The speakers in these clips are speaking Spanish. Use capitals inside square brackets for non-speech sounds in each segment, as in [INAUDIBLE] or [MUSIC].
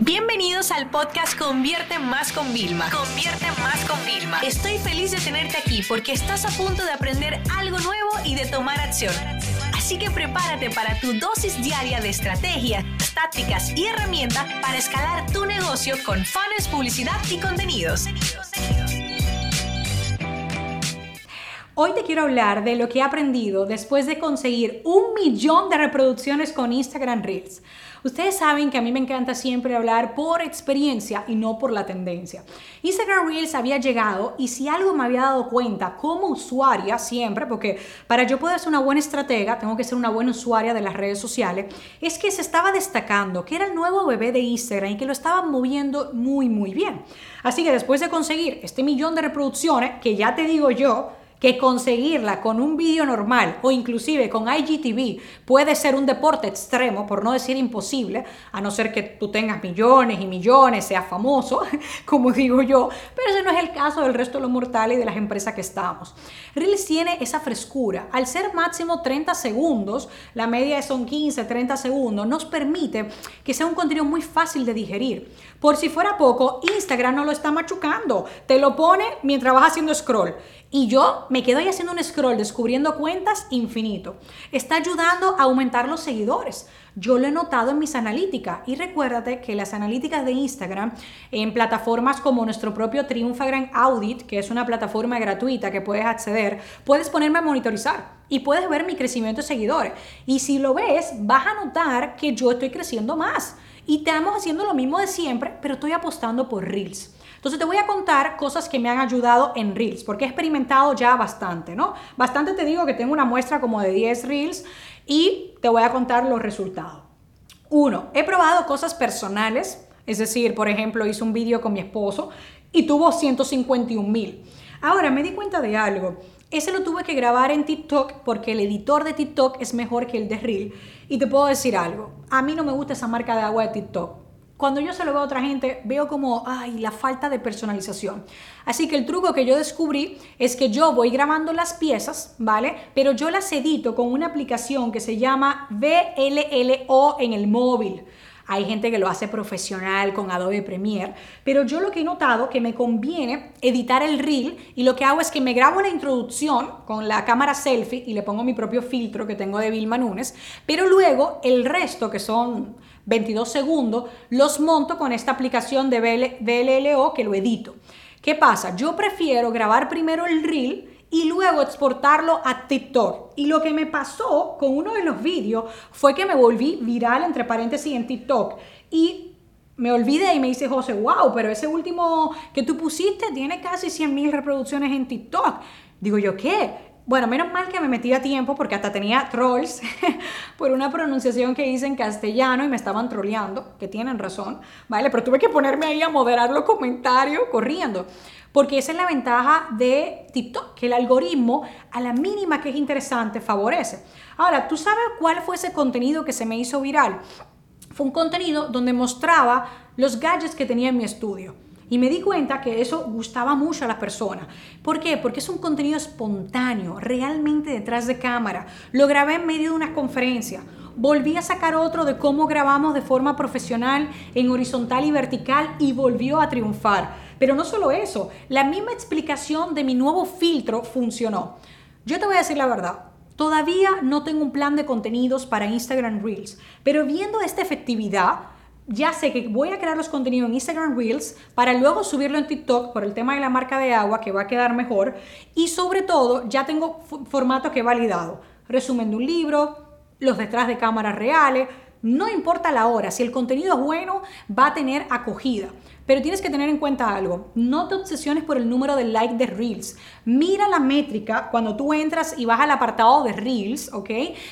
Bienvenidos al podcast Convierte Más con Vilma. Convierte Más con Vilma. Estoy feliz de tenerte aquí porque estás a punto de aprender algo nuevo y de tomar acción. Así que prepárate para tu dosis diaria de estrategias, tácticas y herramientas para escalar tu negocio con fans, publicidad y contenidos. Hoy te quiero hablar de lo que he aprendido después de conseguir un millón de reproducciones con Instagram Reels. Ustedes saben que a mí me encanta siempre hablar por experiencia y no por la tendencia. Instagram Reels había llegado y si algo me había dado cuenta como usuaria siempre, porque para yo poder ser una buena estratega tengo que ser una buena usuaria de las redes sociales, es que se estaba destacando que era el nuevo bebé de Instagram y que lo estaban moviendo muy muy bien. Así que después de conseguir este millón de reproducciones, que ya te digo yo, que conseguirla con un vídeo normal o inclusive con IGTV puede ser un deporte extremo, por no decir imposible, a no ser que tú tengas millones y millones, seas famoso, [LAUGHS] como digo yo, pero ese no es el caso del resto de los mortales y de las empresas que estamos. Reels tiene esa frescura. Al ser máximo 30 segundos, la media son 15, 30 segundos, nos permite que sea un contenido muy fácil de digerir. Por si fuera poco, Instagram no lo está machucando, te lo pone mientras vas haciendo scroll. Y yo me quedo ahí haciendo un scroll, descubriendo cuentas infinito. Está ayudando a aumentar los seguidores. Yo lo he notado en mis analíticas. Y recuérdate que las analíticas de Instagram en plataformas como nuestro propio Triumfagram Audit, que es una plataforma gratuita que puedes acceder, puedes ponerme a monitorizar y puedes ver mi crecimiento de seguidores. Y si lo ves, vas a notar que yo estoy creciendo más. Y estamos haciendo lo mismo de siempre, pero estoy apostando por Reels. Entonces te voy a contar cosas que me han ayudado en Reels, porque he experimentado ya bastante, ¿no? Bastante te digo que tengo una muestra como de 10 Reels y te voy a contar los resultados. Uno, he probado cosas personales, es decir, por ejemplo, hice un vídeo con mi esposo y tuvo 151 mil. Ahora me di cuenta de algo. Ese lo tuve que grabar en TikTok porque el editor de TikTok es mejor que el de Reel. Y te puedo decir algo. A mí no me gusta esa marca de agua de TikTok cuando yo se lo veo a otra gente, veo como, ay, la falta de personalización. Así que el truco que yo descubrí es que yo voy grabando las piezas, ¿vale? Pero yo las edito con una aplicación que se llama VLLO en el móvil. Hay gente que lo hace profesional con Adobe Premiere, pero yo lo que he notado que me conviene editar el reel y lo que hago es que me grabo la introducción con la cámara selfie y le pongo mi propio filtro que tengo de Vilma Nunes, pero luego el resto que son 22 segundos, los monto con esta aplicación de VLLO que lo edito. ¿Qué pasa? Yo prefiero grabar primero el reel y luego exportarlo a TikTok. Y lo que me pasó con uno de los vídeos fue que me volví viral, entre paréntesis, en TikTok. Y me olvidé y me dice José, wow, pero ese último que tú pusiste tiene casi 100 mil reproducciones en TikTok. Digo yo, ¿qué? Bueno, menos mal que me metí a tiempo porque hasta tenía trolls [LAUGHS] por una pronunciación que hice en castellano y me estaban troleando, que tienen razón, ¿vale? Pero tuve que ponerme ahí a moderar los comentarios corriendo. Porque esa es la ventaja de TikTok, que el algoritmo a la mínima que es interesante favorece. Ahora, ¿tú sabes cuál fue ese contenido que se me hizo viral? Fue un contenido donde mostraba los gadgets que tenía en mi estudio. Y me di cuenta que eso gustaba mucho a las personas. ¿Por qué? Porque es un contenido espontáneo, realmente detrás de cámara. Lo grabé en medio de una conferencia. Volví a sacar otro de cómo grabamos de forma profesional en horizontal y vertical y volvió a triunfar. Pero no solo eso, la misma explicación de mi nuevo filtro funcionó. Yo te voy a decir la verdad, todavía no tengo un plan de contenidos para Instagram Reels, pero viendo esta efectividad, ya sé que voy a crear los contenidos en Instagram Reels para luego subirlo en TikTok por el tema de la marca de agua que va a quedar mejor y sobre todo ya tengo formato que he validado. Resumen de un libro, los detrás de cámaras reales, no importa la hora, si el contenido es bueno va a tener acogida. Pero tienes que tener en cuenta algo, no te obsesiones por el número de like de Reels. Mira la métrica cuando tú entras y vas al apartado de Reels, ¿ok?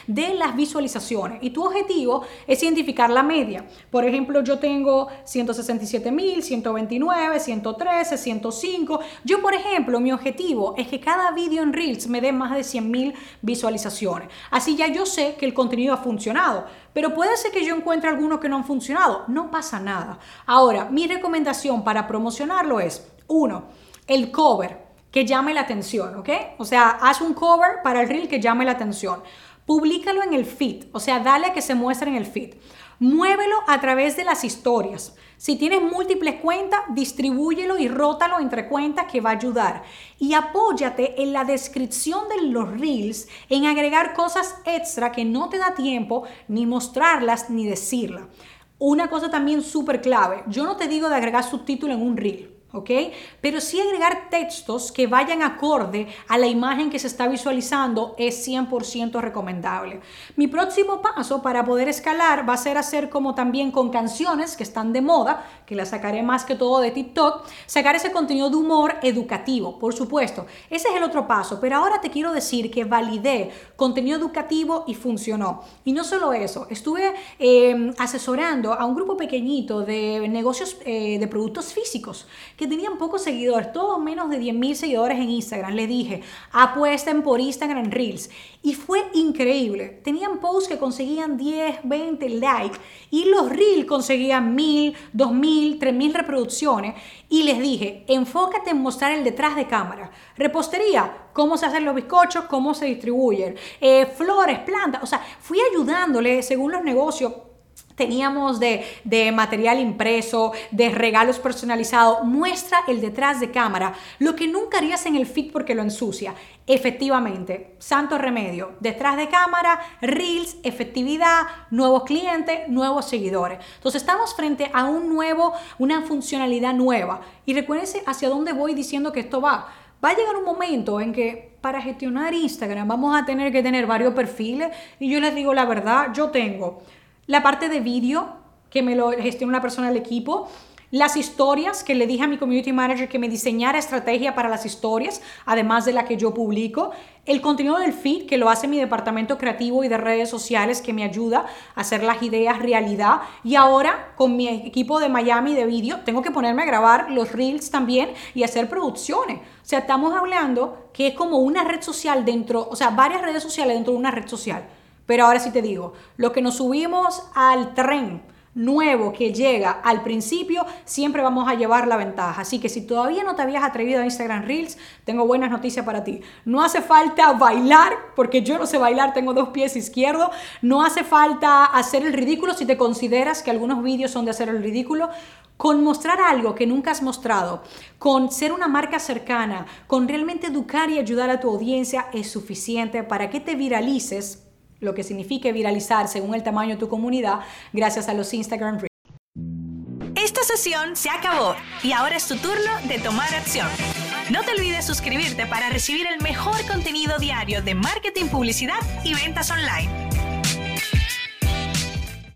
De las visualizaciones. Y tu objetivo es identificar la media. Por ejemplo, yo tengo 167 mil, 129, 113, 105. Yo, por ejemplo, mi objetivo es que cada vídeo en Reels me dé más de 100 mil visualizaciones. Así ya yo sé que el contenido ha funcionado. Pero puede ser que yo encuentre algunos que no han funcionado. No pasa nada. Ahora, mi recomendación para promocionarlo es, uno, el cover que llame la atención, ¿ok? O sea, haz un cover para el reel que llame la atención. Públicalo en el feed, o sea, dale a que se muestre en el feed. Muévelo a través de las historias. Si tienes múltiples cuentas, distribúyelo y rótalo entre cuentas que va a ayudar. Y apóyate en la descripción de los reels en agregar cosas extra que no te da tiempo ni mostrarlas ni decirlas. Una cosa también súper clave, yo no te digo de agregar subtítulo en un reel. ¿Ok? Pero sí agregar textos que vayan acorde a la imagen que se está visualizando es 100% recomendable. Mi próximo paso para poder escalar va a ser hacer como también con canciones que están de moda, que las sacaré más que todo de TikTok, sacar ese contenido de humor educativo, por supuesto. Ese es el otro paso, pero ahora te quiero decir que validé contenido educativo y funcionó. Y no solo eso, estuve em, asesorando a un grupo pequeñito de negocios eh, de productos físicos que tenían pocos seguidores, todos menos de 10 mil seguidores en Instagram. Le dije, apuesten por Instagram Reels. Y fue increíble. Tenían posts que conseguían 10, 20 likes y los Reels conseguían 1000, 2000, 3000 reproducciones. Y les dije, enfócate en mostrar el detrás de cámara. Repostería, cómo se hacen los bizcochos, cómo se distribuyen, eh, flores, plantas. O sea, fui ayudándole según los negocios Teníamos de, material impreso, de regalos personalizados. Muestra el detrás de cámara, lo que nunca harías en el feed porque lo ensucia. Efectivamente, santo remedio. Detrás de cámara, reels, efectividad, nuevos clientes, nuevos seguidores. Entonces estamos frente a un nuevo, una funcionalidad nueva. Y recuérdense hacia dónde voy diciendo que esto va. Va a llegar un momento en que para gestionar Instagram vamos a tener que tener varios perfiles. Y yo les digo la verdad, yo tengo la parte de vídeo, que me lo gestiona una persona del equipo, las historias, que le dije a mi community manager que me diseñara estrategia para las historias, además de la que yo publico, el contenido del feed, que lo hace mi departamento creativo y de redes sociales, que me ayuda a hacer las ideas realidad, y ahora con mi equipo de Miami de vídeo, tengo que ponerme a grabar los reels también y hacer producciones. O sea, estamos hablando que es como una red social dentro, o sea, varias redes sociales dentro de una red social. Pero ahora sí te digo, lo que nos subimos al tren nuevo que llega al principio, siempre vamos a llevar la ventaja. Así que si todavía no te habías atrevido a Instagram Reels, tengo buenas noticias para ti. No hace falta bailar, porque yo no sé bailar, tengo dos pies izquierdos. No hace falta hacer el ridículo si te consideras que algunos vídeos son de hacer el ridículo. Con mostrar algo que nunca has mostrado, con ser una marca cercana, con realmente educar y ayudar a tu audiencia es suficiente para que te viralices lo que signifique viralizar según el tamaño de tu comunidad gracias a los Instagram Reels. Esta sesión se acabó y ahora es tu turno de tomar acción. No te olvides suscribirte para recibir el mejor contenido diario de marketing, publicidad y ventas online.